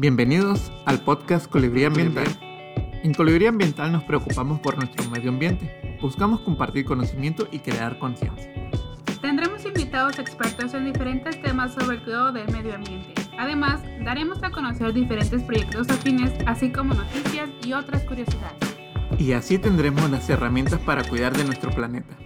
Bienvenidos al podcast Colibrí Ambiental. En Colibrí Ambiental nos preocupamos por nuestro medio ambiente. Buscamos compartir conocimiento y crear conciencia. Tendremos invitados expertos en diferentes temas sobre el cuidado del medio ambiente. Además, daremos a conocer diferentes proyectos afines, así como noticias y otras curiosidades. Y así tendremos las herramientas para cuidar de nuestro planeta.